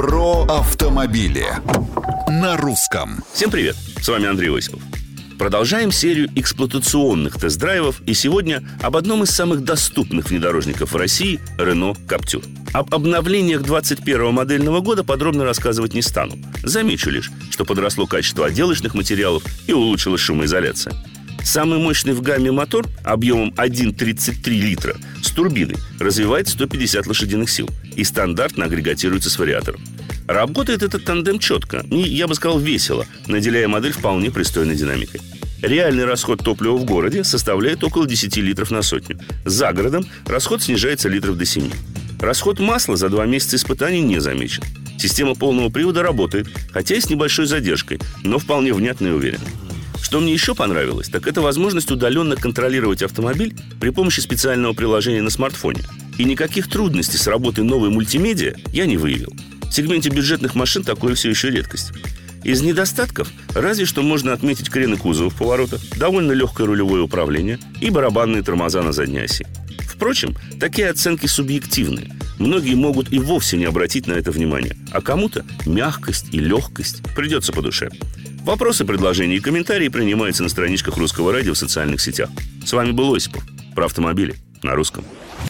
Про автомобили на русском. Всем привет, с вами Андрей Осипов. Продолжаем серию эксплуатационных тест-драйвов и сегодня об одном из самых доступных внедорожников в России – Renault Captur. Об обновлениях 21 модельного года подробно рассказывать не стану. Замечу лишь, что подросло качество отделочных материалов и улучшилась шумоизоляция. Самый мощный в гамме мотор объемом 1,33 литра с турбиной развивает 150 лошадиных сил и стандартно агрегатируется с вариатором. Работает этот тандем четко и, я бы сказал, весело, наделяя модель вполне пристойной динамикой. Реальный расход топлива в городе составляет около 10 литров на сотню. За городом расход снижается литров до 7. Расход масла за два месяца испытаний не замечен. Система полного привода работает, хотя и с небольшой задержкой, но вполне внятно и уверенно. Что мне еще понравилось, так это возможность удаленно контролировать автомобиль при помощи специального приложения на смартфоне. И никаких трудностей с работой новой мультимедиа я не выявил. В сегменте бюджетных машин такое все еще редкость. Из недостатков разве что можно отметить крены кузова в поворотах, довольно легкое рулевое управление и барабанные тормоза на задней оси. Впрочем, такие оценки субъективны. Многие могут и вовсе не обратить на это внимание, а кому-то мягкость и легкость придется по душе. Вопросы, предложения и комментарии принимаются на страничках Русского радио в социальных сетях. С вами был Осипов. Про автомобили на русском.